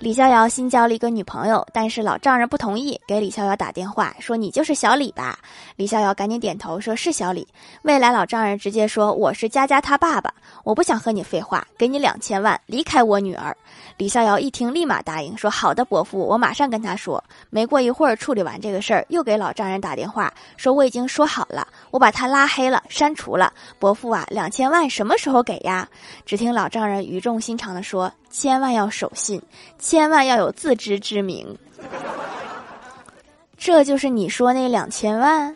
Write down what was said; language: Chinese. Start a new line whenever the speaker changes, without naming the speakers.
李逍遥新交了一个女朋友，但是老丈人不同意，给李逍遥打电话说：“你就是小李吧？”李逍遥赶紧点头说：“是小李。”未来老丈人直接说：“我是佳佳他爸爸，我不想和你废话，给你两千万，离开我女儿。”李逍遥一听，立马答应说：“好的，伯父，我马上跟他说。”没过一会儿，处理完这个事儿，又给老丈人打电话说：“我已经说好了，我把他拉黑了，删除了。伯父啊，两千万什么时候给呀？”只听老丈人语重心长地说：“千万要守信。”千万要有自知之明，这就是你说那两千万。